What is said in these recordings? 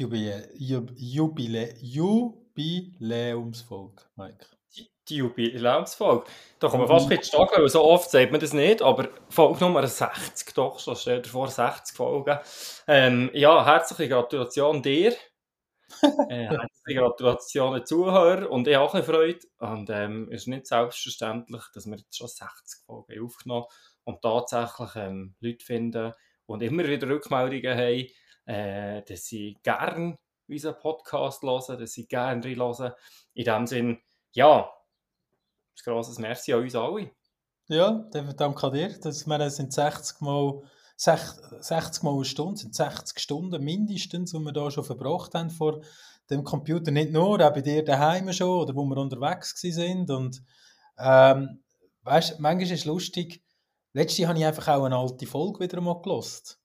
Jubilä Jub Jubilä Jubiläumsfolge, Mike. Die, Jubiläumsfolge. Da kommen wir fast ein bisschen stark, weil so oft sagt man das nicht, aber Folge Nummer 60 doch, so steht vor, 60 Folgen. Ähm, ja, herzliche Gratulation dir. äh, herzliche Gratulation den Zuhörern und ich auch ein Freude. Und ähm, es ist nicht selbstverständlich, dass wir jetzt schon 60 Folgen aufgenommen und tatsächlich ähm, Leute finden und immer wieder Rückmeldungen haben, äh, dass sie gerne unseren Podcast hören, dass sie gerne reinhören. In dem Sinn, ja, ein grosses Merci an uns alle. Ja, danke an dir. Das, meine, es sind 60 Mal, 60 Mal eine Stunde, sind 60 Stunden mindestens, die wir da schon verbracht haben vor dem Computer. Nicht nur, auch bei dir daheim schon oder wo wir unterwegs sind. Und ähm, weißt, manchmal ist es lustig, letztes habe ich einfach auch eine alte Folge wieder mal gelost.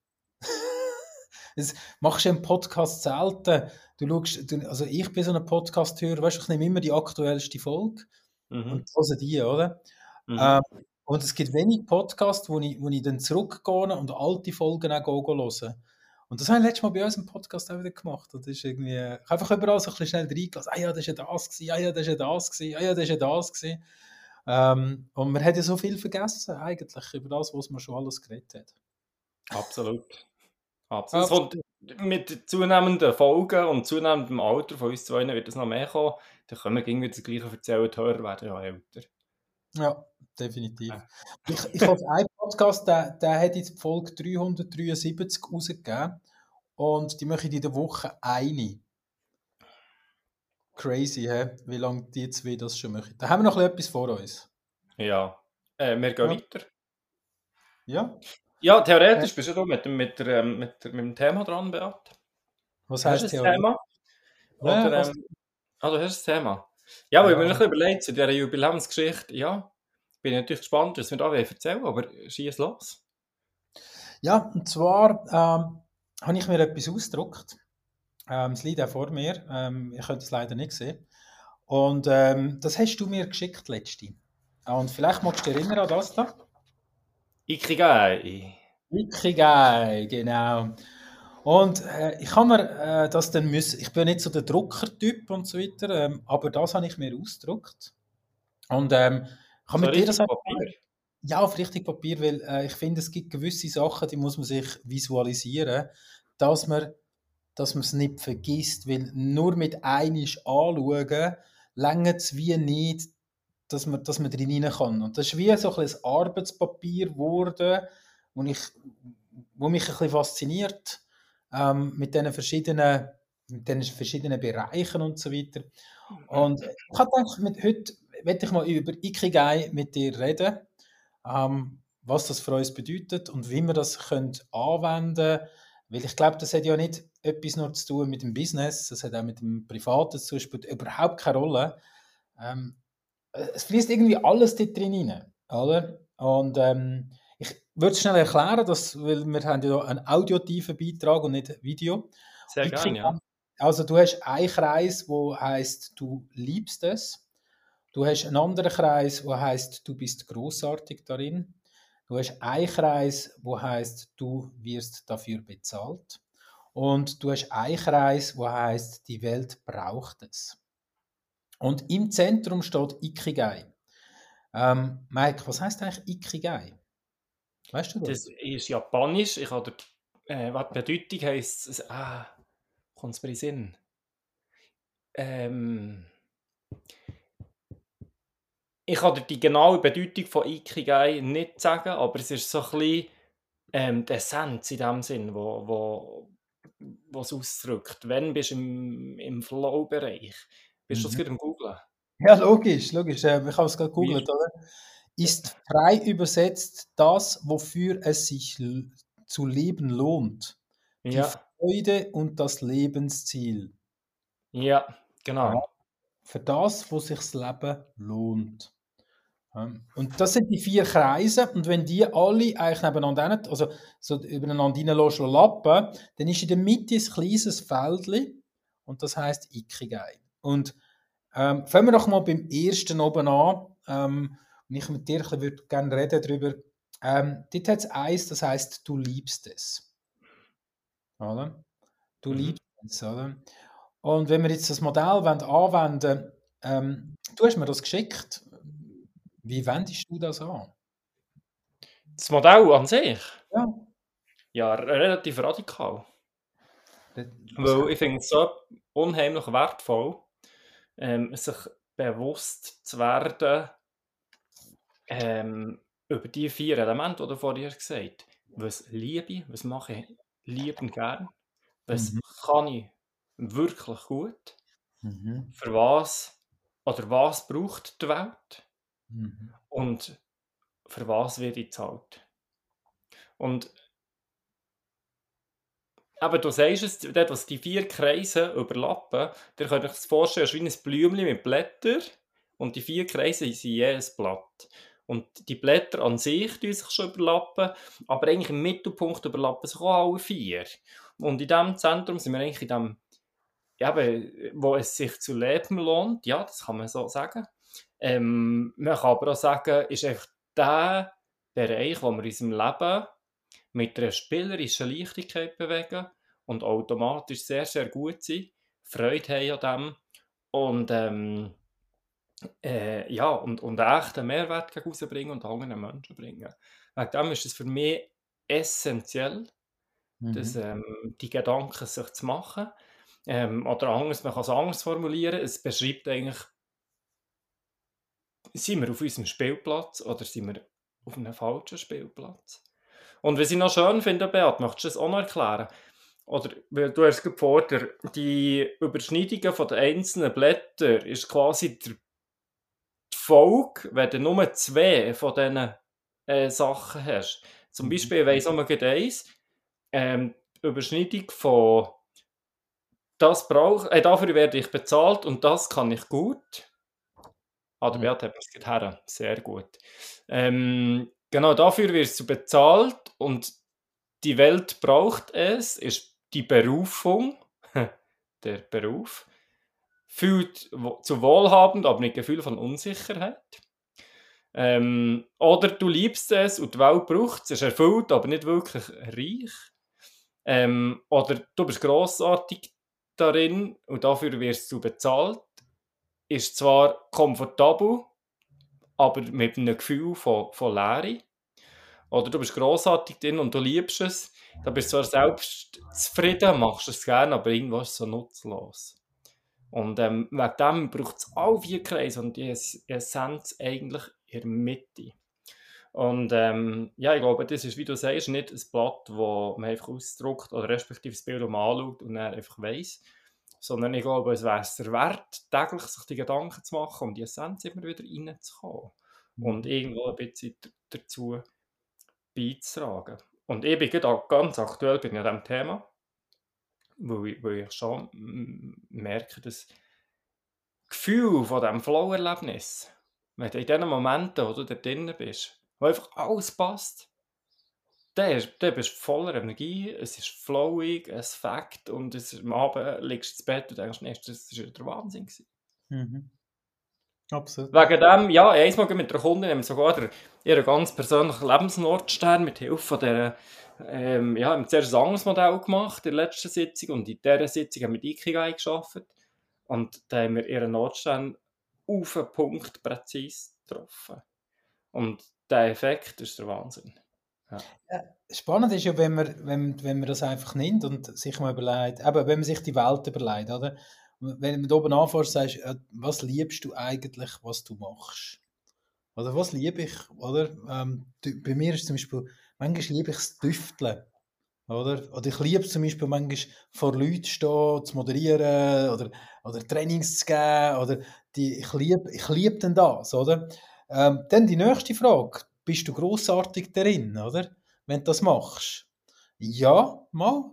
Das machst du im Podcast selten. Du schaust, du, also ich bin so ein Podcast-Hörer, weißt du, ich nehme immer die aktuellste Folge mhm. und höre die, oder? Mhm. Ähm, und es gibt wenig Podcasts, wo ich, wo ich dann zurückgehe und alte Folgen auch höre. Und das habe ich letztes Mal bei uns im Podcast auch wieder gemacht. Und das ist irgendwie, ich habe einfach überall so ein bisschen schnell reingelassen. Ah ja, das war ja das, gewesen. ah ja, das war ja das, gewesen. ah ja, das war ja das. Gewesen. Ähm, und man hat ja so viel vergessen, eigentlich, über das, was man schon alles geredet hat. Absolut. Absolut. Absolut. mit zunehmenden Folgen und zunehmendem Alter von uns zwei wird es noch mehr kommen. Dann können wir irgendwie das Gleiche erzählen, die Hörer werden ja älter. Ja, definitiv. Ja. Ich, ich habe einen Podcast, der, der hat jetzt Folge 373 rausgegeben und die möchte ich in der Woche eine. Crazy, hä? wie lange die zwei das schon machen. Da haben wir noch etwas vor uns. Ja, äh, wir gehen ja. weiter. Ja. Ja, theoretisch ja. bist du mit, mit, mit, ähm, mit, mit dem Thema dran, Beat. Was heißt das Thema? Oder, ja, ähm, ah, du hast das Thema. Ja, weil ja. ich mir ein überlegt, zu dieser Jubiläumsgeschichte, ja, bin ich natürlich gespannt, was wir da erzählen aber schieß los. Ja, und zwar ähm, habe ich mir etwas ausgedruckt. Ähm, es liegt auch vor mir. Ähm, ihr könnt es leider nicht sehen. Und ähm, das hast du mir geschickt letzte. Und vielleicht magst du dich erinnern an das da. Ikigai. Ikigai, genau. Und äh, ich habe mir äh, das dann müssen, ich bin nicht so der Druckertyp und so weiter, ähm, aber das habe ich mir ausgedruckt. Und ähm, ich habe so mit dir das Papier? Ja, auf richtig Papier, weil äh, ich finde, es gibt gewisse Sachen, die muss man sich visualisieren, dass man dass man es nicht vergisst, weil nur mit einisch anschauen, längert es wie nicht, dass man, dass man drin rein kann. Und das ist wie so ein, ein Arbeitspapier geworden, wo, ich, wo mich ein bisschen fasziniert, ähm, mit diesen verschiedenen, mit diesen verschiedenen Bereichen und so weiter. Und ich habe gedacht, mit, heute werde ich mal über Ikigai mit dir reden, ähm, was das für uns bedeutet und wie wir das können anwenden können. Weil ich glaube, das hat ja nicht etwas nur zu tun mit dem Business, das hat auch mit dem Privaten zu tun, spielt überhaupt keine Rolle. Ähm, es fließt irgendwie alles dort drin rein, oder? Und ähm, ich würde es schnell erklären, dass, weil wir haben ja einen audiotiven Beitrag und nicht Video. Sehr gerne, ja. Also du hast einen Kreis, wo heißt du liebst es. Du hast einen anderen Kreis, wo heißt du bist großartig darin. Du hast einen Kreis, wo heißt du wirst dafür bezahlt. Und du hast einen Kreis, wo heißt die Welt braucht es. Und im Zentrum steht Ikigai. Ähm, Mike, was heißt eigentlich Ikigai? Weißt du das? Das ist japanisch. Ich habe äh, was Bedeutung heisst es. Ah, kommt es mir in den Sinn? Ähm, ich kann dir die genaue Bedeutung von Ikigai nicht sagen, aber es ist so ein bisschen ähm, die Essenz in dem Sinn, wo, wo, was ausdrückt. Wenn bist du im, im Flow-Bereich? Bist du mhm. das gerade im Googlen? Ja, logisch, logisch. Äh, ich habe es gerade gegoogelt, oder? Ist frei übersetzt das, wofür es sich zu leben lohnt. Die ja. Freude und das Lebensziel. Ja, genau. Ja, für das, wo sich das Leben lohnt. Und das sind die vier Kreise und wenn die alle eigentlich nebeneinander, also so übereinander reinlassen, lappen, dann ist in der Mitte ein kleines Feldchen und das heißt Ikigai. Und ähm, fangen wir doch mal beim ersten oben an. Ähm, und ich mit dir würde gerne reden darüber. Ähm, dort hat es eins, das heißt, du liebst es. Oder? Du mhm. liebst Tendenz, oder? Und wenn wir jetzt das Modell anwenden ähm, du hast mir das geschickt. Wie wendest du das an? Das Modell an sich? Ja. Ja, relativ radikal. Weil ich finde es so unheimlich wertvoll, ähm, sich bewusst zu werden ähm, über die vier Elemente, die du vorher gesagt hast. Was liebe ich, was mache ich liebend gern, was Mhm. kann ich wirklich gut, Mhm. für was oder was braucht die Welt Mhm. und für was werde ich zahlt. Und aber du sagst es, dort, was die vier Kreise überlappen, ihr könnt euch das vorstellen, es ist wie ein Blümchen mit Blättern und die vier Kreise sind jedes Blatt. Und die Blätter an sich tun sich schon überlappen, aber eigentlich im Mittelpunkt überlappen sich auch alle vier. Und in diesem Zentrum sind wir eigentlich in dem, eben, wo es sich zu leben lohnt, ja, das kann man so sagen. Ähm, man kann aber auch sagen, ist einfach der Bereich, wo wir in unserem Leben mit einer spielerischen Leichtigkeit bewegen und automatisch sehr, sehr gut sind, Freude haben an dem und ähm, äh, ja, und, und echten Mehrwert rausbringen und anderen Menschen bringen. Wegen dem ist es für mich essentiell, dass, Mhm. ähm, die Gedanken sich zu machen. Ähm, oder anders, man kann es anders formulieren, es beschreibt eigentlich, sind wir auf unserem Spielplatz oder sind wir auf einem falschen Spielplatz? Und was ich noch schön finde, Beat, möchtest du das auch noch erklären? Oder, weil du hast vorher, die Überschneidungen von den einzelnen Blättern ist quasi der, die Folge, wenn du nur zwei von diesen äh, Sachen hast. Zum Mhm. Beispiel, ich weiss auch mal eins, ähm, die Überschneidung von das brauch, äh, dafür werde ich bezahlt und das kann ich gut. Ah, der Mhm. Beat hat es her. Sehr gut. Ähm, genau, dafür wirst du bezahlt und die Welt braucht es, ist die Berufung, der Beruf, fühlt zu wohlhabend, aber mit Gefühl von Unsicherheit. Ähm, oder du liebst es und die Welt braucht es, es ist erfüllt, aber nicht wirklich reich. Ähm, oder du bist grossartig darin und dafür wirst du bezahlt. Ist zwar komfortabel, aber mit einem Gefühl von, von Leere. Oder du bist grossartig drin und du liebst es. Da bist du zwar selbst zufrieden, machst es gerne, aber irgendwo ist es so nutzlos. Und ähm, wegen dem braucht es alle vier Kreise und die Es- Essenz eigentlich in der Mitte. Und ähm, ja, ich glaube, das ist, wie du sagst, nicht ein Blatt, das man einfach ausdruckt oder respektive das Bild, man anschaut und dann einfach weiss. Sondern ich glaube, es wäre es wert, täglich sich die Gedanken zu machen, um die Essenz immer wieder reinzukommen. Und irgendwo ein bisschen dazu beizutragen. Und ich bin gerade ganz aktuell an diesem Thema, weil ich, weil ich schon merke, dass Gefühl von diesem Flow-Erlebnis, wenn du in den Momenten, wo du da drin bist, wo einfach alles passt, dann, ist, dann bist du voller Energie, es ist flowig, es fängt und es, am Abend liegst du ins Bett und denkst, nee, das war der Wahnsinn. Mhm. Absolut. Wegen dem, ja, einmal mit einer Kundin haben wir sogar ihren ganz persönlichen Lebensnordstern mit Hilfe von dieser, ähm, ja, haben zuerst ein anderes Modell gemacht in der letzten Sitzung und in dieser Sitzung haben wir die Ikigai geschafft und da haben wir ihren Nordstern auf den Punkt präzise getroffen. Und der Effekt ist der Wahnsinn. Spannend ist ja, wenn man, wenn, wenn man das einfach nimmt und sich mal überlegt, eben, wenn man sich die Welt überlegt, oder? Wenn da oben anfährst, sagst äh, was liebst du eigentlich, was du machst? Oder was liebe ich, oder? Ähm, du- bei mir ist zum Beispiel, manchmal liebe ich das Düfteln, oder? Oder ich liebe zum Beispiel manchmal vor Leuten stehen, zu moderieren oder, oder Trainings zu geben, oder die, ich liebe ich lieb denn das, oder? Ähm, dann die nächste Frage, bist du grossartig darin, oder? Wenn du das machst. Ja, mal,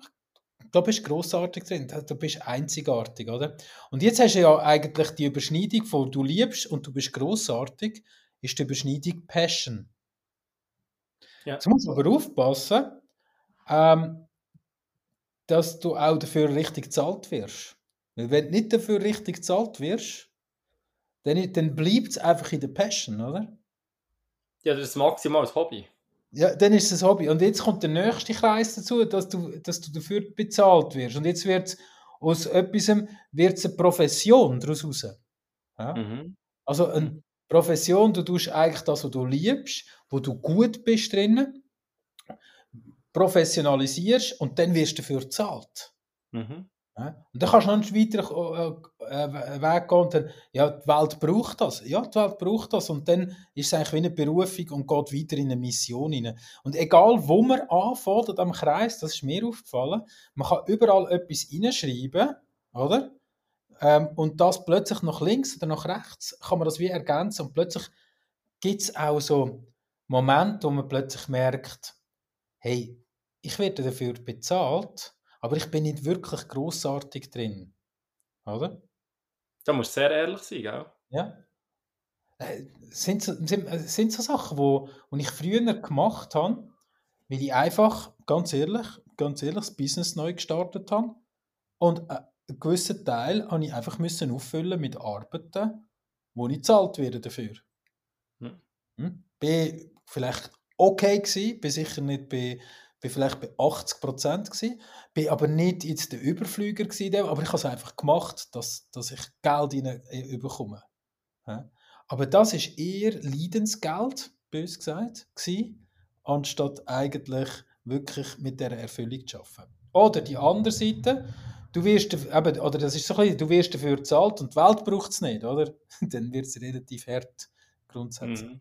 da bist du grossartig drin, da, bist du einzigartig, oder? Und jetzt hast du ja eigentlich die Überschneidung von du liebst und du bist grossartig, ist die Überschneidung Passion. Ja. Jetzt musst du aber aufpassen, ähm, dass du auch dafür richtig gezahlt wirst. Weil wenn du nicht dafür richtig gezahlt wirst, dann, dann bleibt es einfach in der Passion, oder? Ja, das ist maximal ein Hobby. Ja, dann ist es ein Hobby. Und jetzt kommt der nächste Kreis dazu, dass du, dass du dafür bezahlt wirst. Und jetzt wird es aus etwas wird es eine Profession daraus raus. Ja? Mhm. Also eine Profession, du tust eigentlich das, was du liebst, wo du gut bist drinnen, professionalisierst und dann wirst du dafür bezahlt. Mhm. Ja? Und dann kannst du noch einen weiteren äh, äh, Weg gehen und dann, ja, die Welt braucht das. Ja, die Welt braucht das und dann ist es eigentlich wie eine Berufung und geht weiter in eine Mission hinein. Und egal, wo man anfängt an diesem Kreis, das ist mir aufgefallen, man kann überall etwas hineinschreiben, oder? Ähm, und das plötzlich nach links oder nach rechts kann man das wie ergänzen und plötzlich gibt es auch so Momente, wo man plötzlich merkt, hey, ich werde dafür bezahlt, aber ich bin nicht wirklich großartig drin. Oder? Da musst du sehr ehrlich sein, gell? Ja. Äh, sind, so, sind, äh, sind so Sachen, wo, wo ich früher gemacht habe, weil ich einfach, ganz ehrlich, ganz ehrlich, das Business neu gestartet habe. Und äh, einen gewissen Teil habe ich einfach müssen auffüllen mit Arbeiten, wo ich gezahlt werde dafür. Hm. Hm? Bin vielleicht okay gewesen, bin sicher nicht bei bin vielleicht bei 80 Prozent gewesen, bin aber nicht jetzt der Überflüger gewesen, aber ich habe es einfach gemacht, dass, dass ich Geld rein, äh, bekomme. Aber das ist eher Leidensgeld, bös gesagt, gewesen, anstatt eigentlich wirklich mit der Erfüllung zu arbeiten. Oder die andere Seite, du wirst, eben, oder das ist so ein bisschen, du wirst dafür bezahlt und die Welt braucht es nicht, oder? Dann wird es relativ hart grundsätzlich.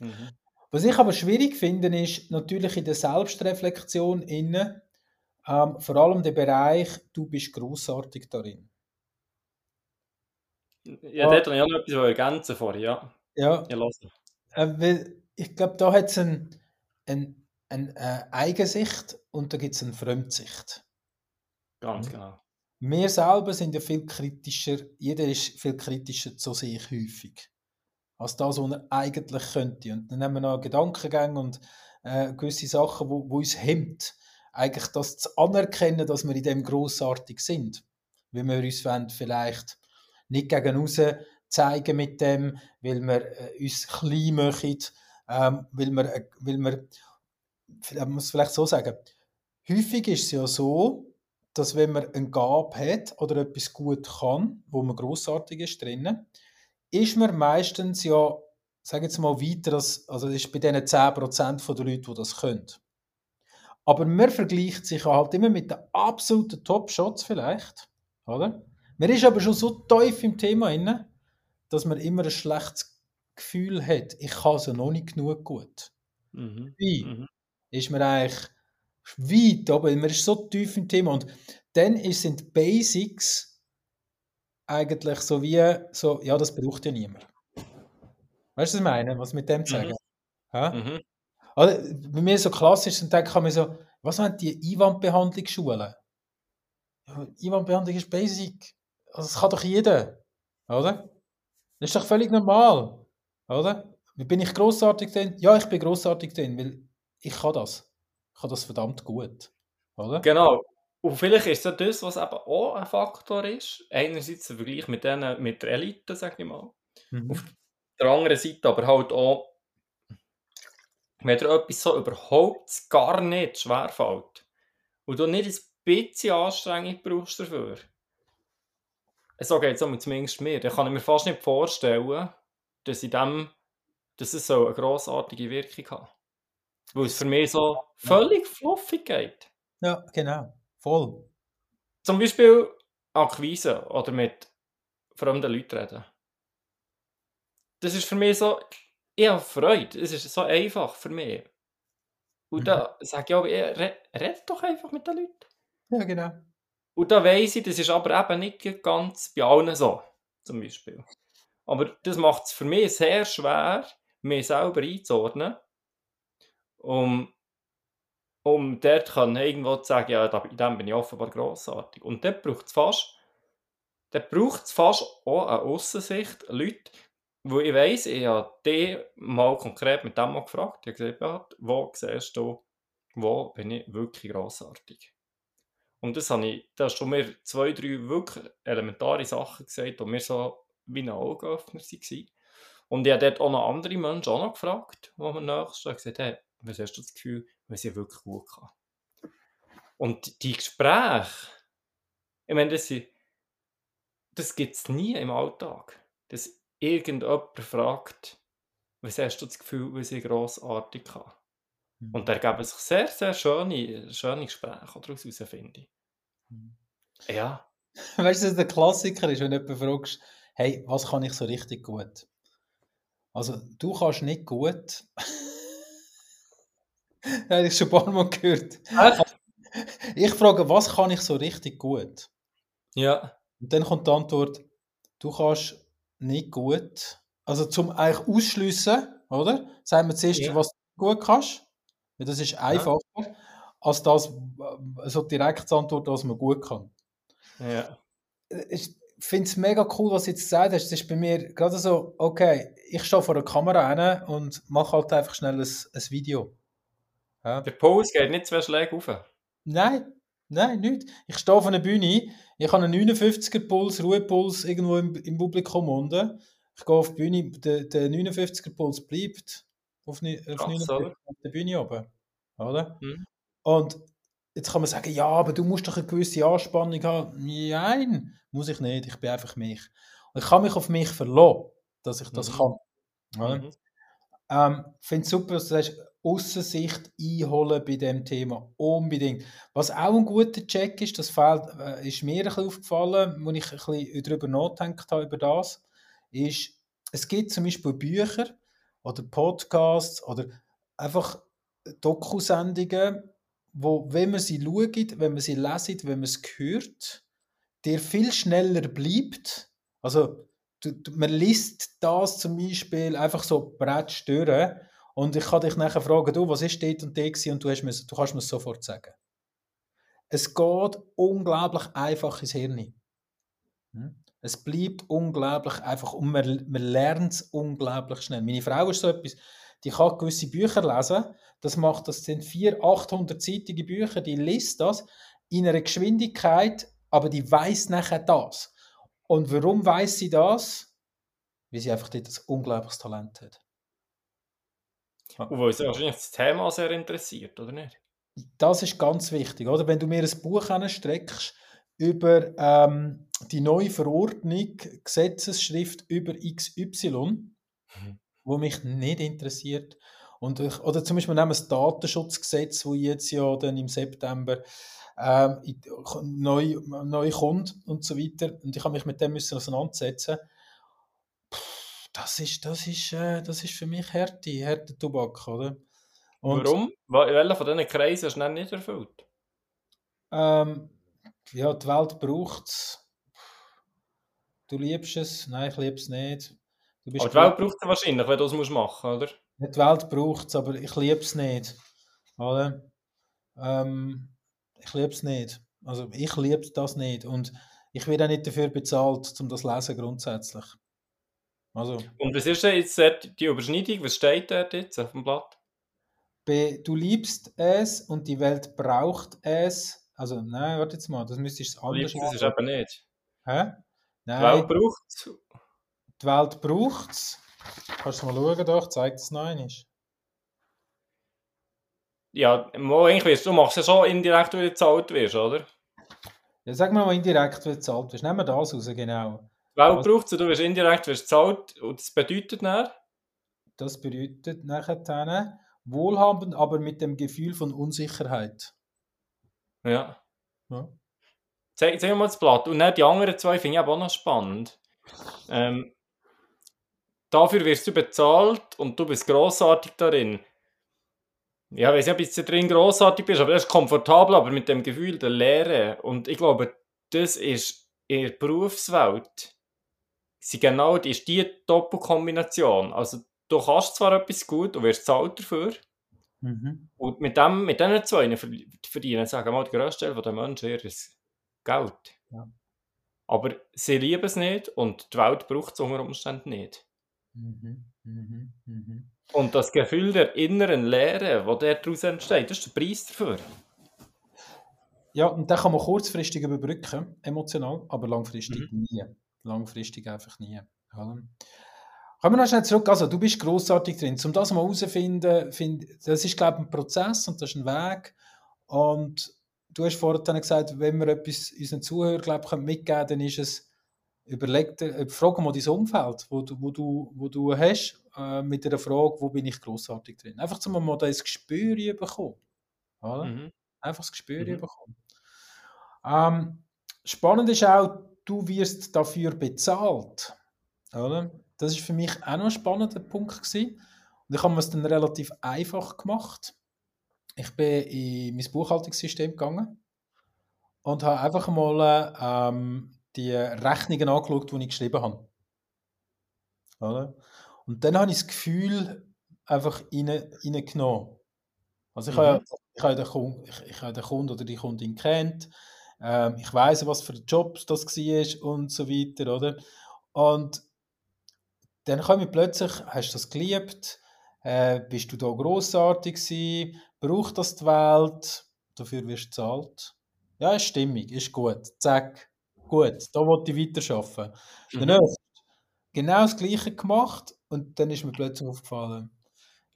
Mhm. Mhm. Was ich aber schwierig finde, ist natürlich in der Selbstreflexion innen, ähm, vor allem der Bereich, du bist großartig darin. Ja, dort habe ich auch noch etwas ergänzen vorher, ja. Ja. ja äh, ich glaube, da hat es eine ein, ein, äh, Eigensicht und da gibt es eine Fremdsicht. Ganz mhm. genau. Wir selber sind ja viel kritischer, jeder ist viel kritischer zu sich häufig als das, was er eigentlich könnte. Und dann haben wir noch Gedankengänge und äh, gewisse Sachen, wo, wo uns hemmt, eigentlich das zu anerkennen, dass wir in dem großartig sind. Weil wir uns wollen, vielleicht nicht gegen zeigen mit dem, weil wir äh, uns klein machen, ähm, weil wir, äh, weil wir, ich muss vielleicht so sagen, häufig ist es ja so, dass wenn man eine Gabe hat oder etwas gut kann, wo man großartig ist drinnen, ist man meistens ja, sage jetzt mal, weiter als, also ist bei diesen 10% der Leute, die das können. Aber man vergleicht sich halt immer mit den absoluten Top-Shots vielleicht, oder? Man ist aber schon so tief im Thema inne, dass man immer ein schlechtes Gefühl hat, ich kann es noch nicht genug gut. Mhm. Wie mhm. ist man eigentlich weit, aber man ist so tief im Thema und dann sind Basics eigentlich so wie, so, ja, das braucht ja niemand. Weißt du, was ich meine? Was mit dem zu sagen? Mhm. Mhm. Also, bei mir so klassisch, und dann kann man so, was sind die Einwandbehandlungsschulen? Ja, Einwandbehandlung ist basic. Also, das kann doch jeder. Oder? Das ist doch völlig normal. Oder? Bin ich großartig denn? Ja, ich bin großartig denn, weil ich kann das. Ich kann das verdammt gut. Oder? Genau. Und vielleicht ist es das, was eben auch ein Faktor ist. Einerseits der Vergleich mit, denen, mit der Elite, sage ich mal. Mhm. Auf der anderen Seite aber halt auch, wenn dir etwas so überhaupt gar nicht schwerfällt und du nicht ein bisschen Anstrengung brauchst dafür, so geht es zumindest mir, dann kann ich mir fast nicht vorstellen, dass, in dem, dass es so eine grossartige Wirkung hat. Weil es für mich so völlig fluffig geht. Ja, genau. Voll. Zum Beispiel Akquise oder mit fremden Leuten reden. Das ist für mich so, ich habe Freude. Es ist so einfach für mich. Und mhm. da sage ich auch, red, red doch einfach mit den Leuten. Ja, genau. Und da weiss ich, das ist aber eben nicht ganz bei allen so, zum Beispiel. Aber das macht es für mich sehr schwer, mich selber einzuordnen, um um dort kann irgendwo zu sagen, ja, in dem bin ich offenbar grossartig. Und dort braucht es fast, dort braucht es fast auch eine Aussensicht, Leute, wo ich weiss, ich habe die mal konkret mit dem mal gefragt, ich habe gesagt, wo siehst du, wo bin ich wirklich grossartig? Und das habe ich, da hast du mir zwei, drei wirklich elementare Sachen gesagt, die mir so wie ein Augenöffner waren. Und ich habe dort auch noch andere Menschen auch noch gefragt, die mir nächstes gesagt haben, hey, was hast du das Gefühl, weil sie wirklich gut kann. Und die Gespräche Ich meine, das, das gibt es nie im Alltag. Dass irgendjemand fragt, was hast du das Gefühl, was ich grossartig kann? Mhm. Und da ergeben sich sehr, sehr schöne, schöne Gespräche daraus heraus, finde ich. Mhm. Ja. Weißt du, was der Klassiker ist, wenn du jemanden fragst, hey, was kann ich so richtig gut? Also, du kannst nicht gut. habe ich schon ein paar Mal gehört. Ich frage, was kann ich so richtig gut? Ja. Und dann kommt die Antwort, du kannst nicht gut. Also zum eigentlich ausschliessen, oder? Sagen wir zuerst, ja. was du gut kannst. Das ist einfacher, ja. als das, also direkt Antwort, was man gut kann. Ja. Ich finde es mega cool, was du jetzt gesagt hast. Das ist bei mir gerade so, okay, ich stehe vor der Kamera und mache halt einfach schnell ein, ein Video. Ja. Der Puls geht nicht zwei Schläge auf. Nein, nein, nicht. Ich stehe auf einer Bühne, ich habe einen 59er Puls, Ruhepuls irgendwo im, im Publikum unten. Ich gehe auf die Bühne, der, der 59er Puls bleibt auf, auf, 59, auf der Bühne oben. Oder? Mhm. Und jetzt kann man sagen, ja, aber du musst doch eine gewisse Anspannung haben. Nein, muss ich nicht. Ich bin einfach mich. Und ich kann mich auf mich verlassen, dass ich das mhm. kann. Oder? Mhm. Ähm, finde es super, dass du sagst, Aussicht einholen bei dem Thema. Unbedingt. Was auch ein guter Check ist, das fällt, äh, ist mir ein bisschen aufgefallen, als ich ein bisschen darüber nachgedacht habe, über das, ist, es gibt zum Beispiel Bücher oder Podcasts oder einfach Dokusendungen, wo, wenn man sie schaut, wenn man sie liest, wenn man es hört, der viel schneller bleibt. Also, du, man liest das zum Beispiel einfach so brett stören und ich kann dich nachher fragen, du, was ist dort und dort und du, hast mir, du kannst mir sofort sagen. Es geht unglaublich einfach ins Hirn. Hm? Es bleibt unglaublich einfach und man, man lernt es unglaublich schnell. Meine Frau ist so etwas, die kann gewisse Bücher lesen, das macht, das sind 400, 800-seitige Bücher, die liest das in einer Geschwindigkeit, aber die weiß nachher das. Und warum weiß sie das? Weil sie einfach dort ein unglaubliches Talent hat. Und weil sie wahrscheinlich das Thema sehr interessiert, oder nicht? Das ist ganz wichtig, oder? Wenn du mir ein Buch streckst über ähm, die neue Verordnung, Gesetzesschrift über XY, mhm. wo mich nicht interessiert, und ich, oder zum Beispiel nehmen wir das Datenschutzgesetz, wo jetzt ja dann im September ähm, neu, neu kommt und so weiter. Und ich habe mich mit dem müssen auseinandersetzen. Das ist, das ist, äh, das ist für mich Härte, Härte Tobak, oder? Und, Warum? Welcher von diesen Kreisen hast du nicht erfüllt? Ähm, ja, die Welt braucht es. Du liebst es? Nein, ich liebe es nicht. Aber die Welt braucht es wahrscheinlich, wenn du es machen musst, oder? Die Welt braucht es, aber ich liebe es nicht. Oder? Ähm, ich liebe es nicht. Also ich liebe das nicht. Und ich werde auch nicht dafür bezahlt, um das zu lesen grundsätzlich. Also, Und was ist denn jetzt die Überschneidung? Was steht dort jetzt auf dem Blatt? Du liebst es und die Welt braucht es. Also, nein, warte jetzt mal, das müsstest du anders machen. Das ist eben nicht. Hä? Nein. Die Welt braucht es. Die Welt braucht es. Kannst du mal schauen, doch, zeigt es noch einmal. Ja, eigentlich wirst du machst ja schon indirekt, wenn du bezahlt wirst, oder? Ja, sag mal, wo indirekt bezahlt wirst. Nehmen wir das raus, genau. Welt braucht es, du wirst indirekt wirst bezahlt und das bedeutet dann? Das bedeutet nachher wohlhabend, aber mit dem Gefühl von Unsicherheit. Ja. ja. Zeig, zeig mal das Blatt. Und dann die anderen zwei finde ich auch noch spannend. Ähm, dafür wirst du bezahlt und du bist großartig darin. Ja, weiß nicht, ob du drin großartig bist, aber das ist komfortabel, aber mit dem Gefühl der Lehre. Und ich glaube, das ist in der Berufswelt sie genau die, ist die Doppelkombination. Also du kannst zwar etwas gut und wirst zahlt dafür. Mhm. Und mit, dem, mit diesen zwei verdienen, sagen wir mal, die grösste Teil der Menschen ihr Geld. Ja. Aber sie lieben es nicht und die Welt braucht es unter Umständen nicht. Mhm, mhm, mhm. Und das Gefühl der inneren Leere, das daraus entsteht, das ist der Preis dafür. Ja, und den kann man kurzfristig überbrücken, emotional, aber langfristig mhm. nie. Langfristig einfach nie. Ja. Kommen wir noch schnell zurück. Also, du bist großartig drin. Um das mal herauszufinden, find, das ist, glaube ich, ein Prozess und das ist ein Weg. Und du hast vorhin dann gesagt, wenn wir etwas unseren Zuhörern glaub, mitgeben können, dann ist es, überleg dir, äh, frag mal dein Umfeld, wo du, wo du, wo du hast, äh, mit der Frage, wo bin ich grossartig drin. Einfach zum mal das Gespür bekommen. Oder? Mhm. Einfach das Gespür mhm. bekommen. Ähm, spannend ist auch, du wirst dafür bezahlt. Oder? Das ist für mich auch noch ein spannender Punkt gewesen. Und ich habe es dann relativ einfach gemacht. Ich bin in mein Buchhaltungssystem gegangen und habe einfach mal ähm, die Rechnungen angeschaut, die ich geschrieben habe. Oder? Und dann habe ich das Gefühl einfach reingenommen. Also ich, mhm. habe, ich, habe den Kunden, ich, ich habe den Kunden oder die Kundin kennt, ähm, ich weiß, was für Jobs das war und so weiter, oder? Und dann komme ich plötzlich, hast du das geliebt, äh, bist du da grossartig gewesen, braucht das die Welt, dafür wirst du bezahlt. Ja, ist stimmig, ist gut, zack, gut, da wollte ich weiterarbeiten. Mhm. Dann genau das Gleiche gemacht und dann ist mir plötzlich aufgefallen,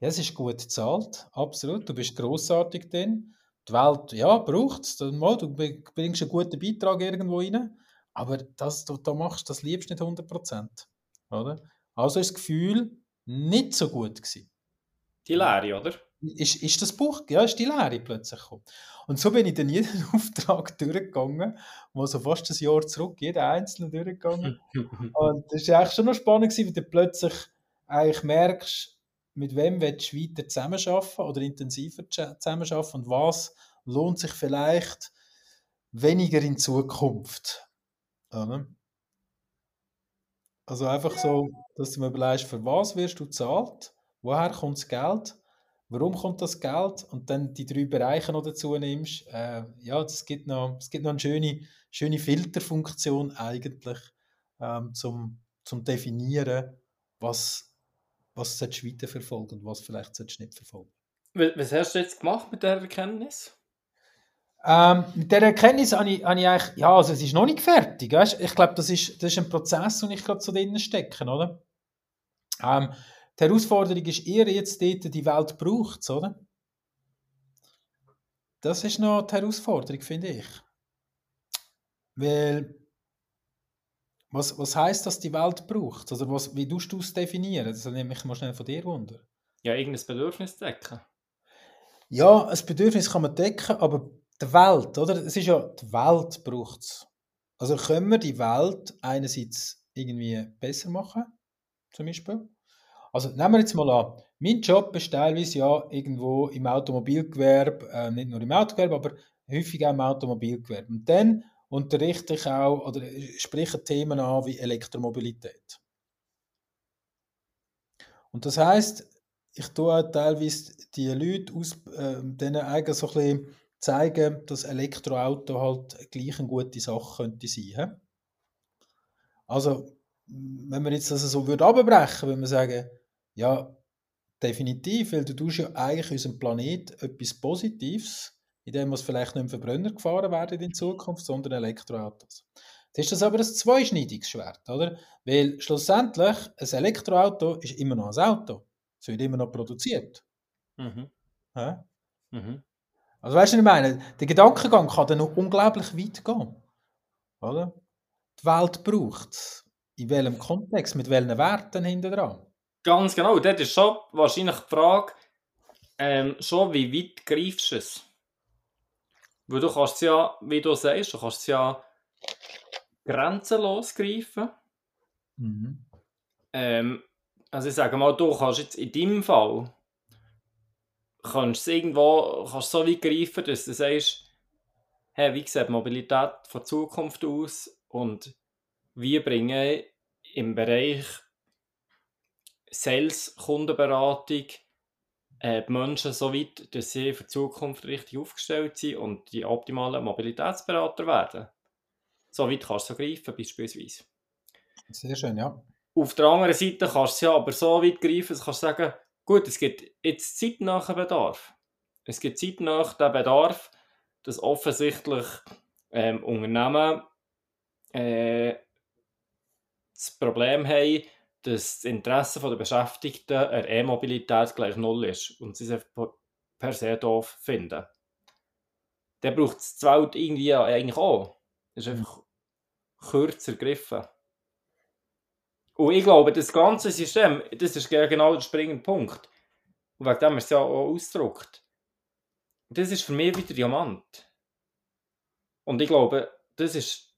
ja, es ist gut bezahlt, absolut, du bist grossartig dann. Die Welt, ja, braucht es, du bringst einen guten Beitrag irgendwo rein, aber das, du, da machst, das liebst du nicht 100%. Oder? Also ist das Gefühl nicht so gut gewesen. Die Lehre, oder? Ist, ist das Buch, ja, ist die Lehre plötzlich gekommen. Und so bin ich dann jeden Auftrag durchgegangen, wo so fast ein Jahr zurück, jeden einzelnen durchgegangen. und das war eigentlich schon noch spannend, gewesen, weil du plötzlich eigentlich merkst, mit wem willst du weiter zusammenarbeiten oder intensiver zusammenarbeiten und was lohnt sich vielleicht weniger in Zukunft. Also einfach so, dass du mir überlegst, für was wirst du zahlt, woher kommt das Geld, warum kommt das Geld und dann die drei Bereiche noch dazu nimmst. Äh, ja, es gibt noch, gibt noch eine schöne, schöne Filterfunktion eigentlich ähm, zum, zum definieren, was, was du weiterverfolgen und was vielleicht nicht verfolgen. Was hast du jetzt gemacht mit der Erkenntnis? Ähm, mit dieser Erkenntnis habe ich, habe ich eigentlich, ja, also es ist noch nicht fertig. Weißt? Ich glaube, das ist, das ist ein Prozess, wo ich gerade so drinnen stecke, oder? Ähm, die Herausforderung ist eher jetzt dort, die Welt braucht es, oder? Das ist noch die Herausforderung, finde ich. Weil, was, was heisst, dass die Welt braucht? Also was, wie tust du es definieren? Das nehme ich mal schnell von dir wunder. Ja, irgendein Bedürfnis decken. Ja, ein Bedürfnis kann man decken, aber die Welt, oder? Es ist ja, die Welt braucht es. Also können wir die Welt einerseits irgendwie besser machen, zum Beispiel. Also nehmen wir jetzt mal an, mein Job ist teilweise ja irgendwo im Automobilgewerbe, äh, nicht nur im Autogewerbe, aber häufig auch im Automobilgewerbe. Und dann unterrichte ich auch oder spreche Themen an wie Elektromobilität. Und das heißt, ich tue auch teilweise die Leute aus, äh, denen eigentlich so ein bisschen zeigen, dass Elektroauto halt gleich eine gute Sache könnte sein. Also, wenn man jetzt das so würde abbrechen, würde man sagen, ja, definitiv, weil du tust ja eigentlich unserem Planet etwas Positives, indem wir vielleicht nicht mehr Verbrenner gefahren werden in Zukunft, sondern Elektroautos. Jetzt ist das aber ein zweischneidiges Schwert, oder? Weil schlussendlich ein Elektroauto ist immer noch ein Auto. Es wird immer noch produziert. Mhm. Ja? Mhm. Also weißt du, was ich meine? Der Gedankengang kann dann noch unglaublich weit gehen. Oder? Die Welt braucht es. In welchem Kontext, mit welchen Werten hinter dran? Ganz genau. Das ist schon wahrscheinlich die Frage, ähm, schon wie weit greifst du es? Weil du kannst es ja, wie du sagst, du kannst es ja grenzenlos greifen. Mhm. Ähm, also ich sage mal, du kannst jetzt in deinem Fall kannst irgendwo kannst so weit greifen, dass du sagst, hey, wie sieht Mobilität von Zukunft aus und wie bringe ich im Bereich Sales, Kundenberatung äh, die Menschen so weit, dass sie für die Zukunft richtig aufgestellt sind und die optimalen Mobilitätsberater werden. So weit kannst du so greifen, beispielsweise. Sehr schön, ja. Auf der anderen Seite kannst du ja aber so weit greifen, dass du sagen Gut, es gibt jetzt zeitnah einen Bedarf. Es gibt zeitnah den Bedarf, dass offensichtlich ähm, Unternehmen äh, das Problem haben, dass das Interesse der Beschäftigten an E-Mobilität gleich null ist und sie es per se doof finden. dann braucht es die Welt irgendwie eigentlich auch. Das ist einfach kürzer gegriffen. Und ich glaube, das ganze System, das ist genau der springende Punkt. Und wegen dem ist es ja auch ausgedruckt. Das ist für mich wieder Diamant. Und ich glaube, das ist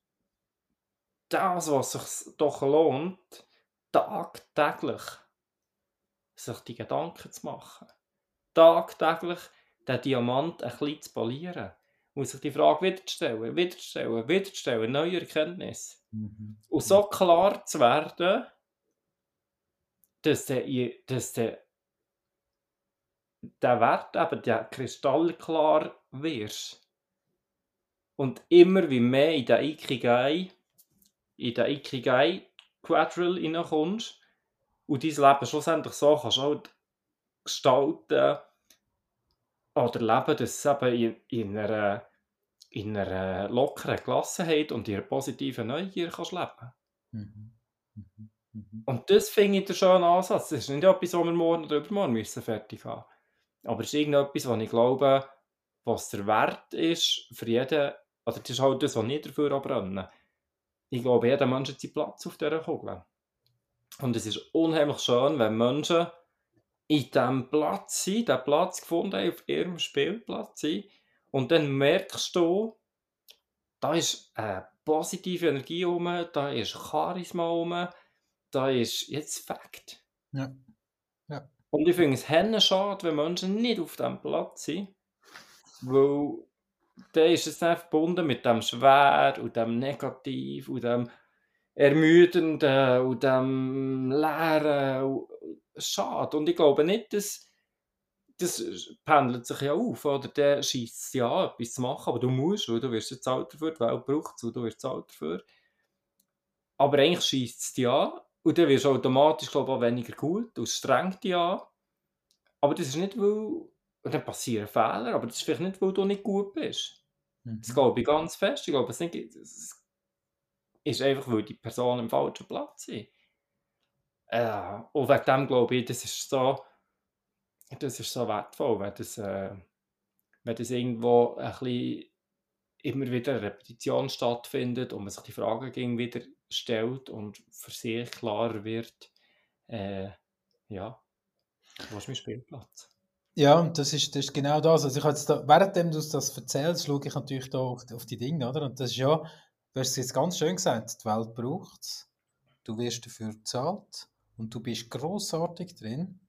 das, was sich doch lohnt, tagtäglich sich die Gedanken zu machen. Tagtäglich den Diamant ein bisschen zu polieren. Und sich die Frage wieder zu stellen, wieder zu stellen, wieder zu stellen, neue Erkenntnisse. Mhm. Und so klar zu werden, dass der, dass der, der Wert eben der kristallklar wirst. Und immer wie mehr in den Ikigai, in den Ikigai Quadrille reinkommst und dein Leben schlussendlich so kannst halt gestalten oder leben, dass es eben in, in, einer, in einer lockeren Gelassenheit und in einer positiven Neugier kannst leben mhm. Mhm. Mhm. Und das finde ich der schöne Ansatz. Das ist nicht etwas, was wir morgen oder übermorgen müssen fertig haben Aber es ist irgendetwas, was ich glaube, was der Wert ist für jeden, oder das ist halt das, was nicht dafür abbrennen. Ich glaube, jeder Mensch hat seinen Platz auf dieser Kugel. Und es ist unheimlich schön, wenn Menschen in diesem Platz sind, diesen Platz gefunden haben, auf ihrem Spielplatz sind. Und dann merkst du, da ist eine positive Energie rum, da ist Charisma rum, da ist jetzt Fakt. Ja. ja. Und ich finde es schade, wenn Menschen nicht auf diesem Platz sind, weil dann ist es dann verbunden mit dem Schwer und dem Negativ und dem Ermüdenden und dem Leeren. Schade. Und ich glaube nicht, dass das pendelt sich ja auf, oder? Der schießt es ja etwas zu machen, aber du musst, weil du wirst jetzt alt dafür, die Welt braucht es und du wirst alt dafür. Aber eigentlich schießt es dich an und dann wirst du automatisch, glaube ich, auch weniger gut und es strengt dich an. Aber das ist nicht, weil, und dann passieren Fehler, aber das ist vielleicht nicht, weil du nicht gut bist. Mhm. Das glaube ich ganz fest. Ich glaube, es ist einfach, weil die Person im falschen Platz ist. Äh, und wegen dem glaube ich, das ist so, das ist so wertvoll, wenn das, äh, wenn das irgendwo ein bisschen immer wieder eine Repetition stattfindet und man sich die Fragen wieder stellt und für sich klarer wird, äh, ja, wo ist mein Spielplatz? Ja, das ist, das ist genau das. Also ich jetzt da, währenddem du das erzählst, schaue ich natürlich da auf, auf die Dinge, oder? Und das ist ja, du hast es jetzt ganz schön gesagt, die Welt braucht es, du wirst dafür bezahlt und du bist großartig drin,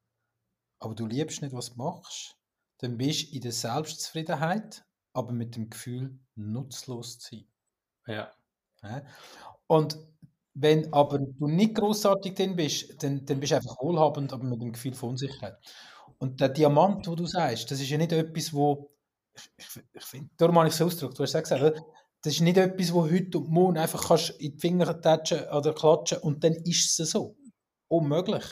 aber du liebst nicht, was du machst, dann bist du in der Selbstzufriedenheit, aber mit dem Gefühl, nutzlos zu sein. Ja. ja. Und wenn aber du nicht großartig drin bist, dann, dann bist du einfach wohlhabend, aber mit dem Gefühl von Unsicherheit. Und der Diamant, wo du sagst, das ist ja nicht etwas, wo ich, ich finde, darum habe ich es ausgedrückt, du hast es gesagt, das ist nicht etwas, wo heute und morgen einfach kannst in die Finger tätschen oder klatschen und dann ist es so. Unmöglich.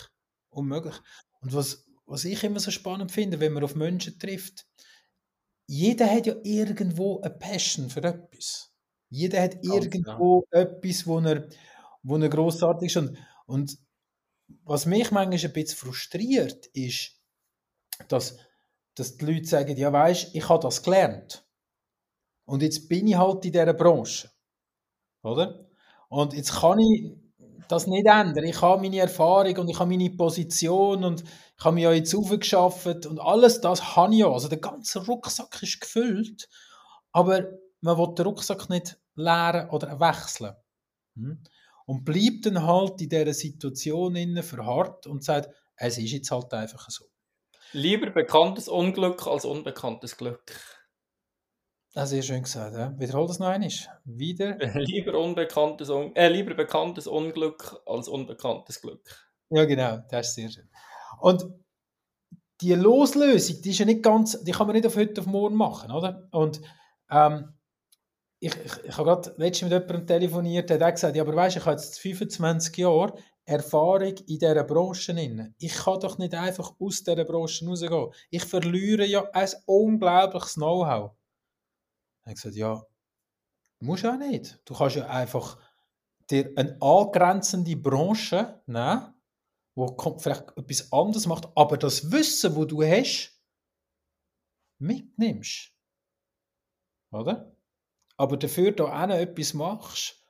Unmöglich. Und was, was ich immer so spannend finde, wenn man auf Menschen trifft, jeder hat ja irgendwo eine Passion für etwas. Jeder hat Ganz irgendwo ja. etwas, wo er, wo er grossartig ist. Und, und was mich manchmal ein bisschen frustriert, ist, dass, dass die Leute sagen, ja weißt, ich habe das gelernt. Und jetzt bin ich halt in dieser Branche. Oder? Und jetzt kann ich das nicht ändern. Ich habe meine Erfahrung und ich habe meine Position und ich habe mich ja jetzt aufgeschafft und alles das habe ich ja. Also der ganze Rucksack ist gefüllt, aber man will den Rucksack nicht leeren oder wechseln. Hm? Und bleibt dann halt in dieser Situation verharrt und sagt, es ist jetzt halt einfach so. Lieber bekanntes Unglück als unbekanntes Glück. Das ist schön gesagt, ja. Wiederhol das noch einmal. Wieder. lieber, unbekanntes Un äh, lieber bekanntes Unglück als unbekanntes Glück. Ja, genau, das ist sehr schön. Und die Loslösung, die ist ja nicht ganz, die kann man nicht auf heute auf morgen machen, oder? Und ähm, ich, ich, ich habe gerade letztens mit jemandem telefoniert, der hat gesagt, ja, aber weißt, ich habe jetzt 25 Jahre Erfahrung in dieser Branche. Ich kann doch nicht einfach aus dieser Branche rausgehen. Ich verliere ja ein unglaubliches Know-how. Er hat gesagt, ja, musst du auch nicht. Du kannst ja einfach dir eine angrenzende Branche nehmen, wo vielleicht etwas anderes macht, aber das Wissen, wo du hast, mitnimmst. oder? Aber dafür da auch etwas machst,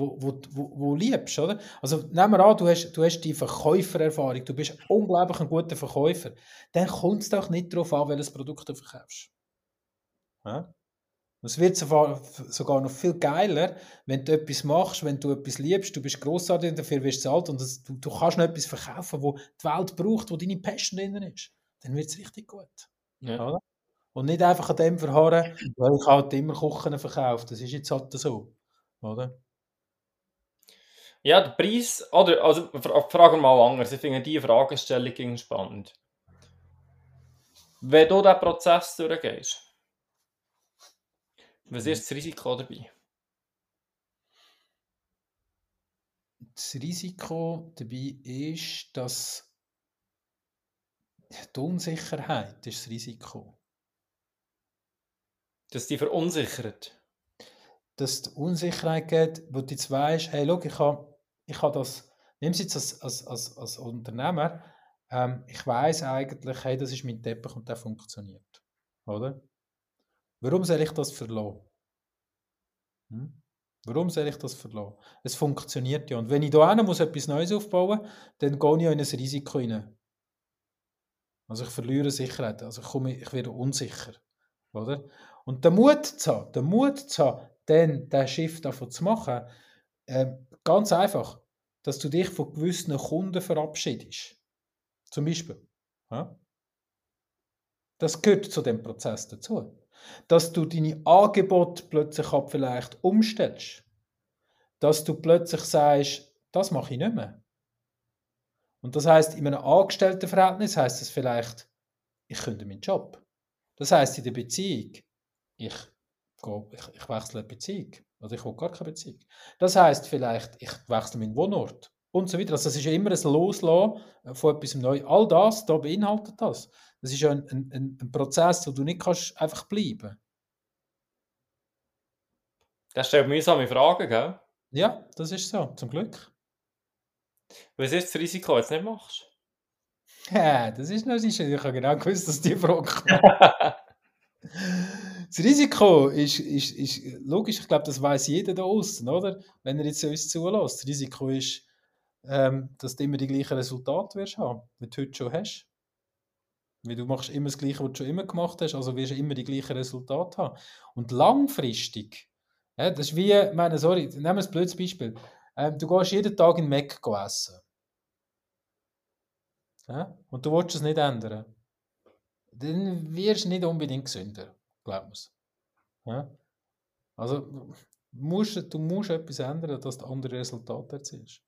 wo, wo, wo, wo liebst, oder? Also nehmen wir an, du hast, du hast die Verkäufererfahrung, du bist unglaublich ein guter Verkäufer, dann kommt es doch nicht darauf an, welches Produkt du verkaufst. Ja? Es wird sogar noch viel geiler, wenn du etwas machst, wenn du etwas liebst, du bist grossartig und dafür wirst du alt und das, du, du, kannst noch etwas verkaufen, wo die Welt braucht, wo deine Passion drin ist. Dann wird es richtig gut. Ja. Und nicht einfach an dem verharren, weil ich halt immer Kochen verkauft. Das ist jetzt halt so. Oder? Ja, der Preis, oder, also fragen wir mal anders, ich finde diese Fragestellung spannend. Wenn du diesen Prozess durchgehst, was ist das Risiko dabei? Das Risiko dabei ist, dass die Unsicherheit ist das Risiko. Dass die verunsichert? Dass die Unsicherheit gibt, wo du jetzt weißt, hey, schau, ich habe ich habe das, nimm es jetzt als, als, als, als Unternehmer, ähm, ich weiß eigentlich, hey, das ist mein Teppich und der funktioniert. Oder? Warum soll ich das verlassen? Hm? Warum soll ich das verlassen? Es funktioniert ja. Und wenn ich da muss etwas Neues aufbauen, dann gehe ich ja in ein Risiko rein. Also ich verliere Sicherheit, also ich, komme, ich werde unsicher. Oder? Und der Mut zu haben, der Mut zu haben, dann den Shift davon zu machen, äh, ganz einfach, dass du dich von gewissen Kunden verabschiedest. Zum Beispiel. Ja? Das gehört zu dem Prozess dazu. Dass du deine Angebote plötzlich vielleicht umstellst. Dass du plötzlich sagst, das mache ich nicht mehr. Und das heißt, in einem Angestelltenverhältnis heißt es vielleicht, ich könnte meinen Job. Das heißt in der Beziehung, ich, ich, ich wechsle eine Beziehung. Also ich will gar keine Beziehung. Das heißt vielleicht, ich wechsle meinen Wohnort und so weiter. Also das ist ja immer ein Loslassen von etwas Neuem. All das, da beinhaltet das. Das ist ja ein, ein, ein Prozess, wo du nicht kannst einfach bleiben Das stellt mühsame Fragen, gell? Ja, das ist so, zum Glück. Was ist das Risiko, wenn du es nicht machst? Ja, das ist noch sicher. Ich habe genau gewusst, dass die Frage kommt. Das Risiko ist, ist, ist logisch, ich glaube, das weiß jeder da außen, oder? Wenn er jetzt uns zulässt. Das Risiko ist, ähm, dass du immer die gleichen Resultate wirst haben, wie du heute schon hast. Weil du machst immer das Gleiche, was du schon immer gemacht hast, also wirst du immer die gleichen Resultate haben. Und langfristig, ja, das ist wie, meine, sorry, nehmen wir ein blödes Beispiel. Ähm, du gehst jeden Tag in Mac essen. Ja? Und du willst es nicht ändern. Dann wirst du nicht unbedingt gesünder glaubt man es. Ja? Also musst, du musst etwas ändern, dass du andere Resultate erzielst.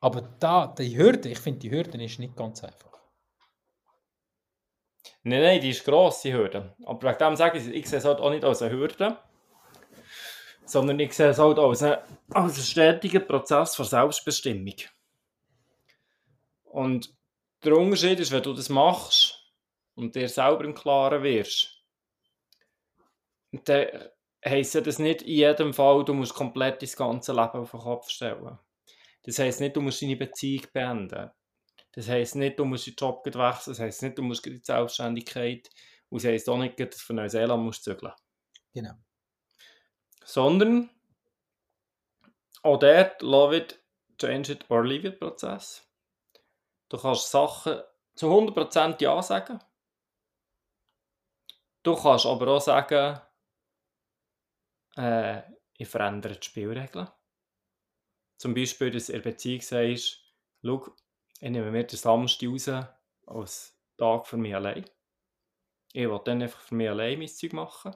Aber da, die Hürde, ich finde, die Hürde ist nicht ganz einfach. Nein, nein, die ist gross, die Hürde. Aber wegen dem sage ich, ich sehe es halt auch nicht als eine Hürde, sondern ich sehe es halt als einen, als einen stetigen Prozess von Selbstbestimmung. Und der Unterschied ist, wenn du das machst, und dir selber im Klaren wirst, dann heisst ja das nicht in jedem Fall, du musst komplett dein ganze Leben auf den Kopf stellen. Das heisst nicht, du musst deine Beziehung beenden. Das heisst nicht, du musst den Job wechseln. Das heisst nicht, du musst die Selbstständigkeit. Und das heisst auch nicht, dass du von Neuseeland musst zügeln. Genau. Sondern auch dort love it, change it or leave it Prozess. Du kannst Sachen zu 100% Ja sagen Du kannst aber auch sagen, äh, ich verändere die Spielregeln. Zum Beispiel, dass in der Beziehung sagst, schau, ich nehme mir den Samstag raus als Tag für mich allein. Ich will dann einfach für mich allein mein Zeug machen.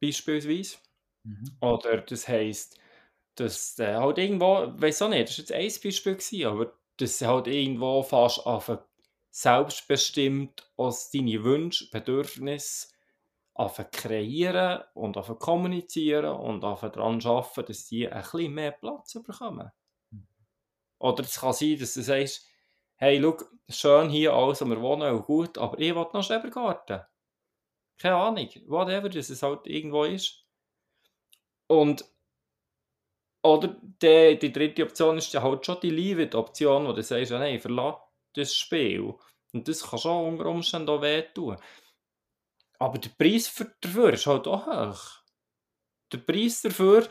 Beispielsweise. Mhm. Oder das heisst, dass äh, halt irgendwo, weiß auch nicht, das war jetzt ein Beispiel, gewesen, aber dass halt irgendwo fast auf selbstbestimmt aus deine Wünsche, Bedürfnisse kreieren und kommunizieren und daran arbeiten, dass die ein bisschen mehr Platz bekommen. Mhm. Oder es kann sein, dass du sagst, hey, schau, schön hier alles, wo wir wohnen, und gut, aber ich will noch Schrebergarten. Keine Ahnung, whatever, dass es halt irgendwo ist. Und oder die, die dritte Option ist ja halt schon die Leave-Option, wo du sagst, nein, verlass das Spiel. Und das kann schon unter Umständen auch wehtun. aber der Preis für, dafür ist halt auch hoch. Der Preis dafür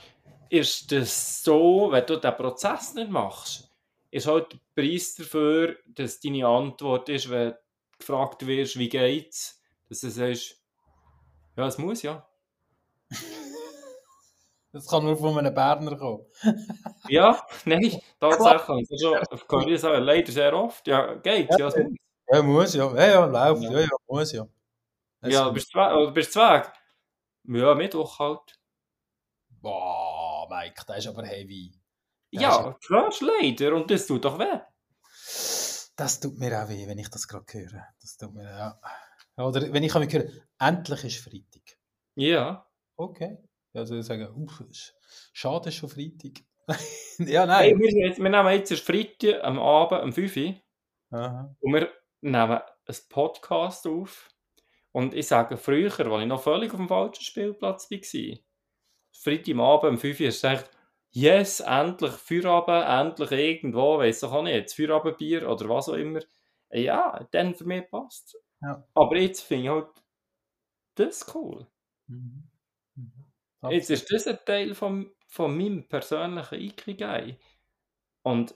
ist das so, wenn du den Prozess nicht machst, ist halt der Preis dafür, dass deine Antwort ist, wenn du gefragt wirst, wie geht's, dass du sagst, ja, es muss ja. Das kann nur von einem Berner kommen. ja, nein, tatsächlich. Also, auf Korea sagen leider sehr oft, ja, geht's, ja, muss. Ja, muss ja. Ja, ja, läuft. Ja, ja, muss ja. Ja, du bist oder bist zwei. Ja, Mittwoch halt. Boah, Mike, das ist aber heavy. Das Ja, ist leider. Und das tut doch weh. Das tut mir auch weh, wenn ich das gerade höre. Das tut mir, ja. Oder wenn ich mich höre, endlich ist Freitag. Ja. Okay. Also ich sage, uff, sch- schade, ist schon Freitag. Ja, Hey, nein. wir, sind jetzt, wir nehmen jetzt erst Freitag am Abend um 5 Uhr Aha. und wir nehmen einen Podcast auf. Und ich sage, früher, als ich noch völlig auf dem falschen Spielplatz war, Freitag am Abend um 5 Uhr, hast du gedacht, yes, endlich Feierabend, endlich irgendwo, weiss doch auch nicht, Feierabendbier oder was auch immer. Ja, dann für mich passt Ja. Aber jetzt finde ich halt das cool. Mhm. Mhm. Jetzt ist das ein Teil von, von meinem persönlichen Ikigai. Und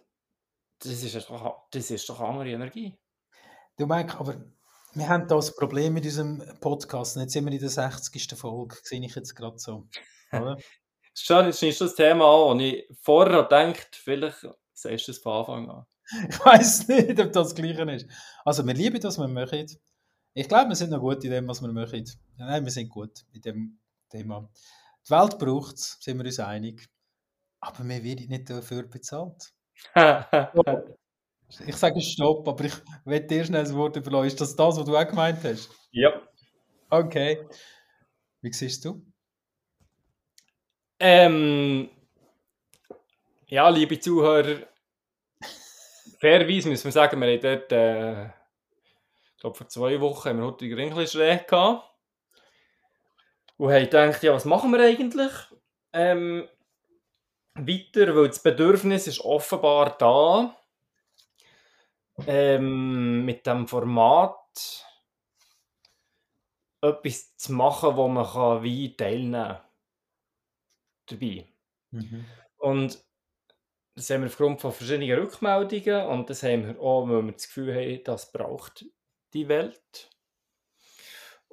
das ist doch, das ist doch andere Energie. Du Mike, aber wir haben da ein Problem mit unserem Podcast. Jetzt sind wir in der 60. Folge, sehe ich jetzt gerade so. Oder? Schon, schneidest du das Thema an und ich vorher gedacht, vielleicht sagst du es von Anfang an. Ich weiß nicht, ob das das Gleiche ist. Also, wir lieben das, was wir machen. Ich glaube, wir sind noch gut in dem, was wir machen. Nein, wir sind gut in dem Thema. Die Welt braucht es, sind wir uns einig. Aber wir werden nicht dafür bezahlt. Ich sage Stopp, aber ich will dir schnell das Wort überlassen. Ist das das, was du auch gemeint hast? ja. Okay. Wie siehst du? Ähm, ja, liebe Zuhörer, fairerweise müssen wir sagen, wir haben dort, äh, ich glaube, vor zwei Wochen haben wir heute schräg gehabt. Und haben gedacht, ja, was machen wir eigentlich? Ähm, weiter, weil das Bedürfnis ist offenbar da, ähm, mit dem Format etwas zu machen, wo man kann wie teilnehmen kann. Dabei. Mhm. Und das haben wir aufgrund von verschiedenen Rückmeldungen und das haben wir auch, weil wir das Gefühl haben, das braucht die Welt.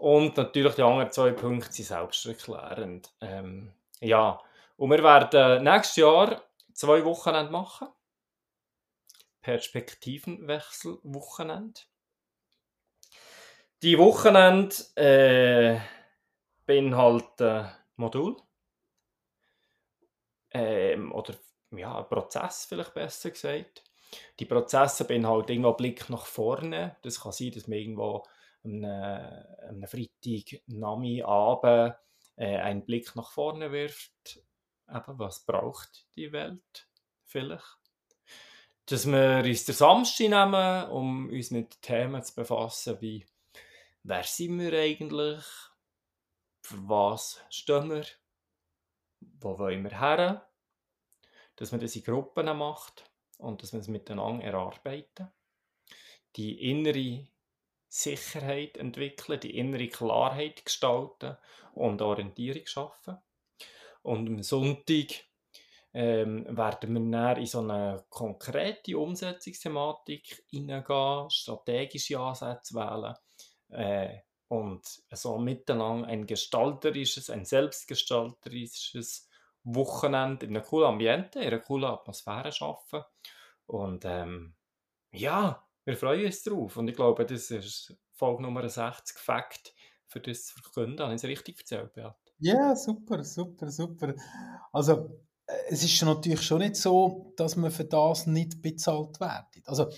Und natürlich die anderen zwei Punkte sind selbsterklärend. Ähm, ja, und wir werden nächstes Jahr zwei Wochenende machen. Perspektivenwechsel-Wochenende. Die Wochenende äh, beinhalten Modul ähm, oder ja, Prozess vielleicht besser gesagt. Die Prozesse beinhalten irgendwo Blick nach vorne. Das kann sein, dass man irgendwo am äh, am Freitag, Nami, Abend äh, einen Blick nach vorne wirft. Eben, was braucht die Welt vielleicht? Dass wir uns den Samstag nehmen, um uns mit Themen zu befassen, wie wer sind wir eigentlich, für was stehen wir, wo wollen wir her, dass man das in Gruppen macht und dass man es miteinander erarbeiten. Die innere Sicherheit entwickeln, die innere Klarheit gestalten und Orientierung schaffen. Und am Sonntag ähm, werden wir dann in so eine konkrete Umsetzungsthematik hineingehen, strategische Ansätze wählen äh, und so miteinander ein gestalterisches, ein selbstgestalterisches Wochenende in einem coolen Ambiente, in einer coolen Atmosphäre schaffen. Und ähm, ja, wir freuen uns drauf. Und ich glaube, das ist Folge Nummer 60 Fakt, für das zu verkünden. Habe ich es richtig erzählt, Beat? Ja, super, super, super. Also, äh, es ist natürlich schon nicht so, dass man für das nicht bezahlt wird. Also,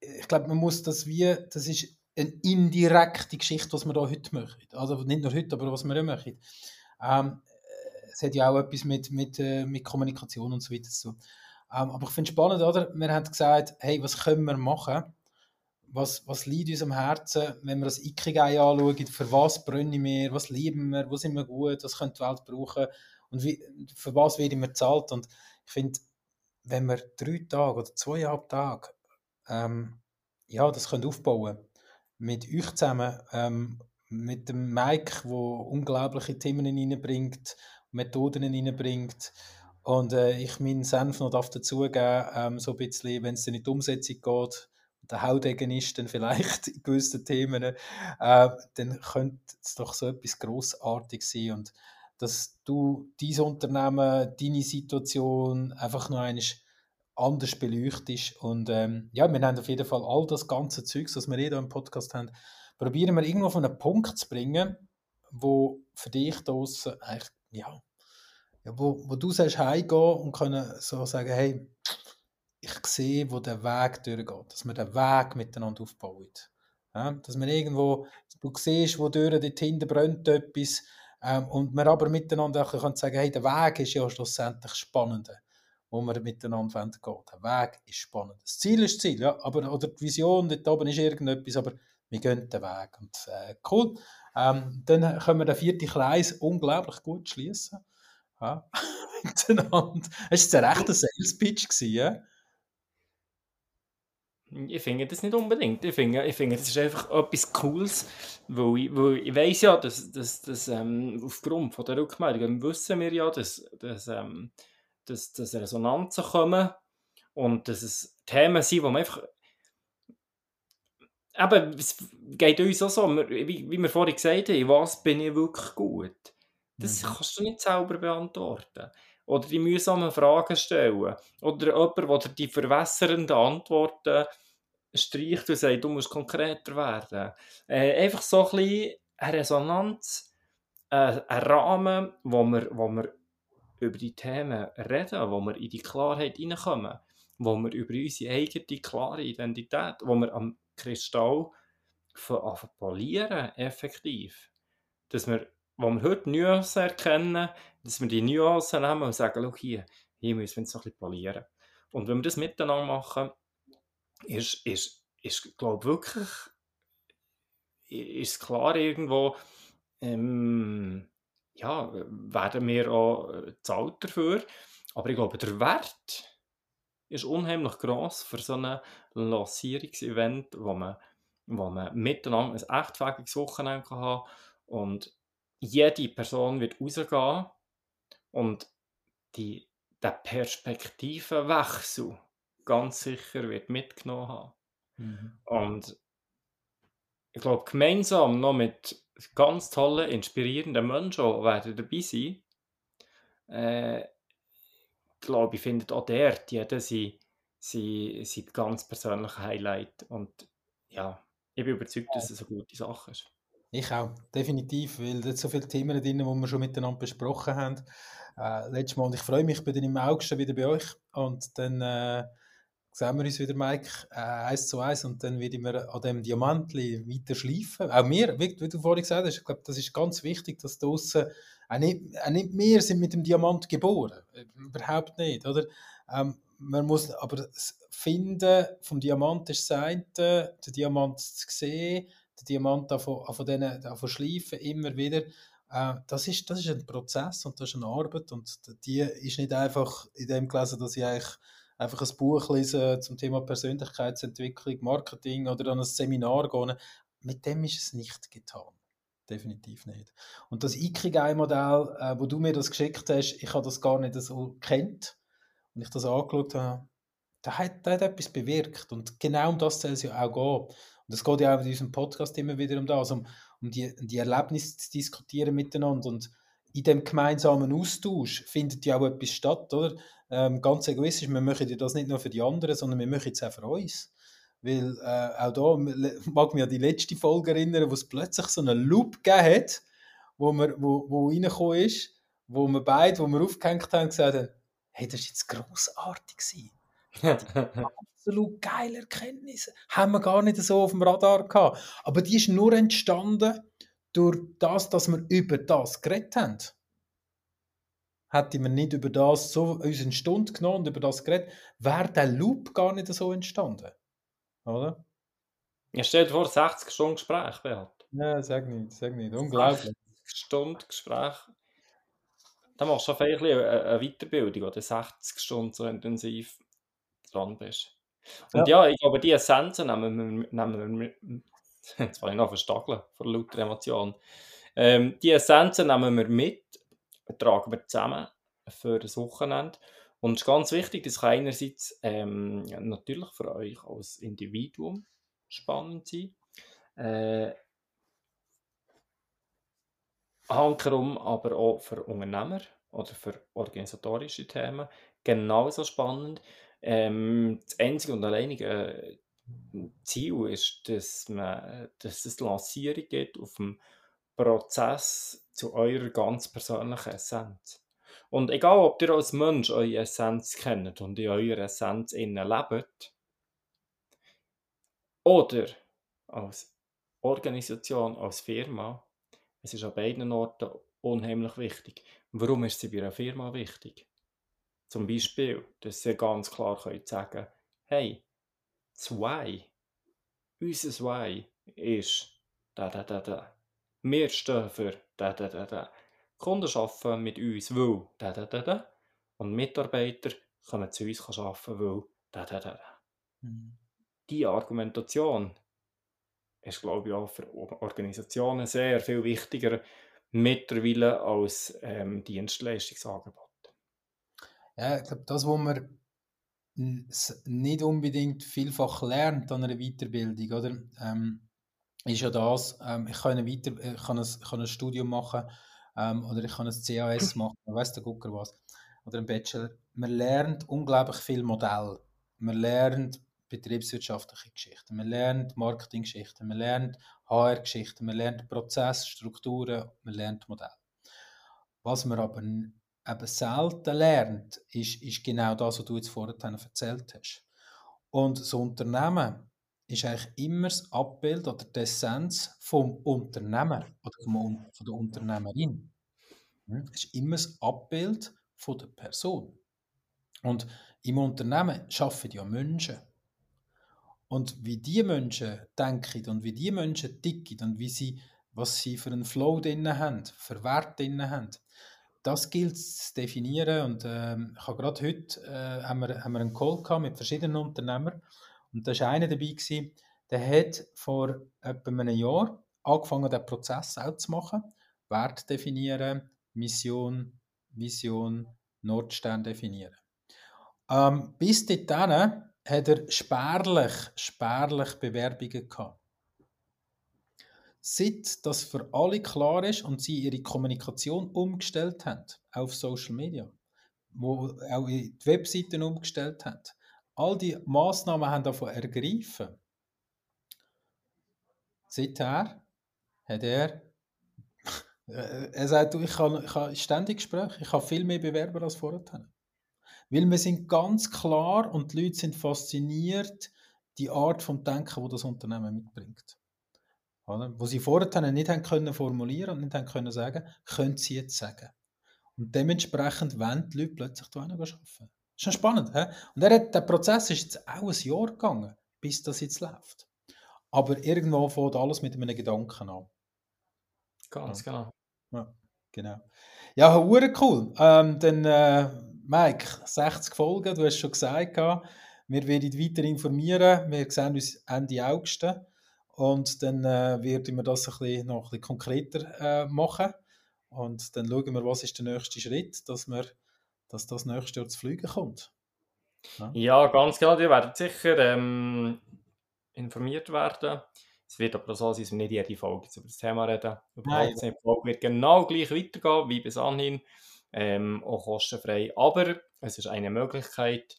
ich glaube, man muss das wie, das ist eine indirekte Geschichte, was wir da heute machen. Also nicht nur heute, aber was wir auch machen. Ähm, es hat ja auch etwas mit, mit, äh, mit Kommunikation und so weiter zu tun. Ähm, aber ich finde es spannend, oder? Wir haben gesagt, hey, was können wir machen? Was, was liegt uns am Herzen, wenn wir das Ikigai anschauen? Für was brennen wir? Was lieben wir? Wo sind wir gut? Was könnte die Welt brauchen? Und wie, für was werden wir bezahlt? Und ich finde, wenn wir drei Tage oder zweieinhalb Tage ähm, ja, das können aufbauen mit euch zusammen, ähm, mit dem Mike, wo unglaubliche Themen reinbringt, Methoden reinbringt. Und äh, ich meinen Senf noch dazugeben, ähm, so ein bisschen, wenn es in die Umsetzung geht, der Haudegen ist dann vielleicht in gewissen Themen, äh, dann könnte es doch so etwas Grossartiges sein. Und dass du dein Unternehmen, deine Situation einfach noch einmal anders beleuchtest. Und ähm, ja, wir haben auf jeden Fall all das ganze Zeugs, was wir hier im Podcast haben, probieren wir irgendwo auf einen Punkt zu bringen, wo für dich da eigentlich, ja, ja, wo, wo du sagst, heimgehen und können so sagen, hey, ich sehe, wo der Weg durchgeht, dass man den Weg miteinander aufbaut. Ja, dass man irgendwo, du siehst, wo durch, dort hinten brennt etwas, ähm, und man aber miteinander auch kann sagen, hey, der Weg ist ja schlussendlich spannend, wo wir miteinander gehen wollen. Der Weg ist spannend. Das Ziel ist das Ziel, ja, aber, oder die Vision, dort oben ist irgendetwas, aber wir gehen den Weg. Und äh, cool. Ähm, dann können wir den vierten Kreis unglaublich gut schließen. Ja, miteinander. Das war ein rechter Sales-Pitch, ja? Ich finde das nicht unbedingt. Ich finde, ich finde das ist einfach etwas Cooles, weil ich, weil ich weiss ja, dass, dass, dass ähm, aufgrund von der Rückmeldung wissen wir ja, dass, dass, ähm, dass, dass Resonanzen kommen und dass es Themen sind, die man einfach eben, es geht uns auch so, wie, wie wir vorhin gesagt haben, was bin ich wirklich gut? Das mhm. kannst du nicht selber beantworten. Oder die mühsamen Fragen stellen. Oder jemand, der die verwässernden Antworten streicht und sagt, du musst konkreter werden. Äh, einfach so ein bisschen eine Resonanz, äh, ein Rahmen, wo wir, wo wir über die Themen reden, wo wir in die Klarheit hineinkommen, wo wir über unsere eigene klare Identität, wo wir am Kristall von polieren, effektiv. Dass wir, wo wir heute Nuancen erkennen, dass wir die Nuancen nehmen und sagen, schau hier, hier müssen wir noch ein bisschen polieren. Und wenn wir das miteinander machen, ist, ist, ist glaube wirklich, ist klar irgendwo, ähm, ja, werden wir auch äh, zahlt dafür. Aber ich glaube, der Wert ist unheimlich gross für so ein Lancierungsevent, wo man, wo man miteinander ein echtfähiges Wochenende haben kann und jede Person wird rausgehen und die, der Perspektivenwechsel ganz sicher wird mitgenommen haben. Mhm. Und ich glaube, gemeinsam noch mit ganz tollen, inspirierenden Menschen werden dabei sein. Äh, glaube ich, findet auch dort jeder sein, sein, sein ganz persönliches Highlight. Und ja, ich bin überzeugt, dass es eine gute Sache ist. Ich auch, definitiv, weil da so viele Themen drin, die wir schon miteinander besprochen haben. Äh, letztes Mal, und ich freue mich, ich bin im August wieder bei euch und dann äh, sehen wir uns wieder, Mike, äh, eins zu eins und dann werden wir an dem Diamantli weiter schleifen. Auch wir, wie, wie, du vorhin gesagt hast, ich glaube, das ist ganz wichtig, dass draußen auch nicht, auch nicht wir sind mit dem Diamant geboren, überhaupt nicht, oder? Ähm, man muss aber Finden vom Diamant ist das eine, den Diamant zu sehen, den Diamant von, von denen von schleifen, immer wieder. Äh, das, ist, das ist ein Prozess und das ist eine Arbeit und die ist nicht einfach in dem gelesen, dass ich eigentlich einfach ein Buch lesen zum Thema Persönlichkeitsentwicklung, Marketing oder an ein Seminar gehen. Mit dem ist es nicht getan. Definitiv nicht. Und das Ikigai-Modell, äh, wo du mir das geschickt hast, ich habe das gar nicht so kennt und ich das angeschaut habe, da hat, da hat etwas bewirkt. Und genau um das soll es ja auch gehen. Und es geht ja auch in diesem Podcast immer wieder um das, um, um die, die Erlebnisse zu diskutieren miteinander. Und in dem gemeinsamen Austausch findet ja auch etwas statt, oder? Ähm, ganz egoistisch, wir machen das nicht nur für die anderen, sondern wir machen es auch für uns. Weil äh, auch da mag mich an die letzte Folge erinnern, wo es plötzlich so einen Loop gegeben hat, wo, wir, wo, wo reingekommen ist, wo wir beide, wo wir aufgehängt haben, gesagt haben, hey, das war jetzt grossartig. Absolut geile Erkenntnisse. Haben wir gar nicht so auf dem Radar gehabt. Aber die ist nur entstanden durch das, dass wir über das geredet haben hätte man nicht über das so uns eine Stunde genommen und über das geredet, wäre der Loop gar nicht so entstanden. Oder? Ja, stell dir vor, 60 Stunden Gespräch, Beat. Ja, sag nicht, sag nicht. Unglaublich. 60 Stunden Gespräch. Da machst du vielleicht eine, eine Weiterbildung, oder 60 Stunden so intensiv dran bist. Und ja, ja ich glaube, die Essenzen nehmen wir, nehmen wir Jetzt fange ich noch verstageln vor lauter Emotion. Ähm, die Essenzen nehmen wir mit, tragen wir zusammen für das Wochenende. Und es ist ganz wichtig, das kann einerseits ähm, natürlich für euch als Individuum spannend sein. Äh, hankerum aber auch für Unternehmer oder für organisatorische Themen genauso spannend. Ähm, das einzige und alleinige äh, Ziel ist, dass, man, dass es Lancierung gibt auf dem Prozess zu eurer ganz persönlichen Essenz. Und egal, ob ihr als Mensch eure Essenz kennt und in eurer Essenz innen lebt, oder als Organisation, als Firma, es ist an beiden Orten unheimlich wichtig. Warum ist sie bei einer Firma wichtig? Zum Beispiel, dass sie ganz klar können sagen hey, zwei, unser Why ist da, da, da, da. Wir stehen für da, da, da, da. Kunden arbeiten mit uns, weil da, da, da, da. Und Mitarbeiter können zu uns arbeiten, weil da, da, da, da. Mhm. Die Argumentation ist, glaube ich, auch für Organisationen sehr viel wichtiger mittlerweile als ähm, Dienstleistungsangebot. Ja, ich glaube, das, was man nicht unbedingt vielfach lernt an einer Weiterbildung, oder? Ähm, ist ja das, ähm, ich, kann Weiter, ich, kann ein, ich kann ein Studium machen ähm, oder ich kann ein CAS machen, weiß der Gucker was, oder ein Bachelor. Man lernt unglaublich viel Modell. Man lernt betriebswirtschaftliche Geschichten, man lernt Marketinggeschichten, man lernt HR-Geschichten, man lernt Prozessstrukturen, man lernt Modelle. Was man aber eben selten lernt, ist, ist genau das, was du jetzt vorhin erzählt hast. Und das Unternehmen ist eigentlich immer das Abbild oder die Essenz vom Unternehmer oder von der Unternehmerin. Hm? Es ist immer das Abbild von der Person. Und im Unternehmen arbeiten ja Menschen. Und wie die Menschen denken und wie die Menschen ticken und wie sie, was sie für einen Flow drin haben, für Werte drin haben, das gilt zu definieren. Und ähm, ich habe gerade heute äh, haben wir, haben wir einen Call gehabt mit verschiedenen Unternehmern. Und da war einer dabei, gewesen, der hat vor etwa einem Jahr angefangen, den Prozess auch zu machen. Wert definieren, Mission, Vision, Nordstern definieren. Ähm, bis dahin hat er spärlich, spärlich Bewerbungen gehabt. Seit das für alle klar ist und sie ihre Kommunikation umgestellt haben auf Social Media, wo auch die Webseiten umgestellt haben, all die Maßnahmen haben davon ergriffen. Seither hat er er sagt, ich habe, ich habe ständig Gespräche, ich habe viel mehr Bewerber als vorher. Weil wir sind ganz klar und die Leute sind fasziniert, die Art von Denken, die das Unternehmen mitbringt. Oder? Wo sie vorher nicht haben können formulieren und nicht haben können sagen, können sie jetzt sagen. Und dementsprechend wollen die Leute plötzlich da arbeiten. Ist schon spannend. He? Und er hat, der Prozess ist jetzt auch ein Jahr gegangen, bis das jetzt läuft. Aber irgendwo fängt alles mit einem Gedanken an. Ganz genau. Ja, genau. Ja, cool. Ähm, dann, äh, Mike, 60 Folgen, du hast schon gesagt, wir werden weiter informieren. Wir sehen uns Ende August. Und dann äh, werden wir das ein bisschen, noch ein bisschen konkreter äh, machen. Und dann schauen wir, was ist der nächste Schritt, dass, wir, dass das nächste Jahr zu fliegen kommt. Ja, ja ganz genau. Ihr werdet sicher ähm, informiert werden. Es wird aber so sein, dass wir nicht jede Folge über das Thema reden. Überhaupt nicht. Die Folge wird genau gleich weitergehen wie bis anhin. Ähm, auch kostenfrei. Aber es ist eine Möglichkeit,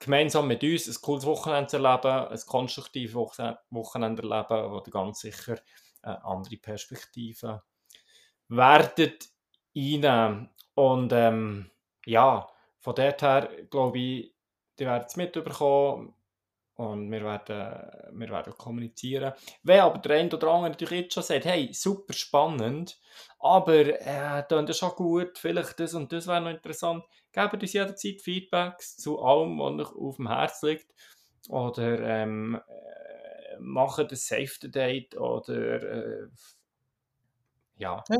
gemeinsam mit uns ein cooles Wochenende zu erleben, ein konstruktives Wochenende erleben, wo ihr ganz sicher eine andere Perspektive werdet einnehmen. Und ähm, ja, von dort her glaube ich, ihr werdet es mitbekommen und wir werden, wir werden kommunizieren. Wenn aber der eine oder andere natürlich jetzt schon sagt, hey, super spannend, aber äh, das ist schon gut, vielleicht das und das wäre noch interessant, gebt uns jederzeit Feedbacks zu allem, was euch auf dem Herz liegt. Oder ähm, äh, machen ein Safety Date oder äh, ja, ja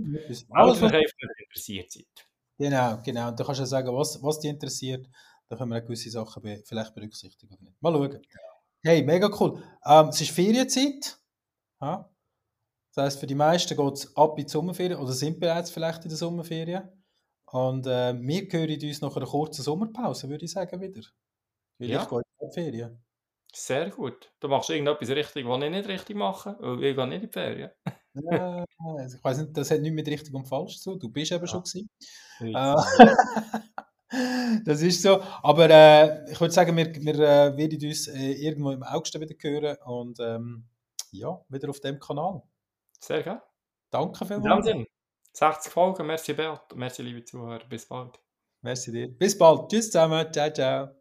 alles, was euch interessiert seid. Genau, genau. Und du kannst ja sagen, was, was dich interessiert. Da können wir gewisse Sachen be vielleicht berücksichtigen. Mal schauen. Hey, mega cool. Ähm, es ist Ferienzeit. Ja? Das heisst, für die meisten geht es ab in die Sommerferien oder sind bereits vielleicht in der Sommerferien. Und äh, wir hören uns nach einer kurzen Sommerpause, würde ich sagen, wieder. Weil Ja. ich gehe in die Ferien. Sehr gut. Du machst irgendetwas richtig, was ich nicht richtig mache, weil ich gehe nicht in die Ferien. Ja, also ich weiß nicht, das hat nichts mit richtig und falsch zu tun. Du bist eben schon gewesen. Nicht. Äh, das ist so. Aber äh, ich würde sagen, wir, wir äh, werden uns äh, irgendwo im August wieder hören und ähm, ja, wieder auf dem Kanal. Sehr gut. Danke In dem vielmals. Sinne, 60 Folgen. Merci, Beat. Merci, liebe Zuhörer. Bis bald. Merci dir. Bis bald. Tschüss zusammen. Ciao, ciao.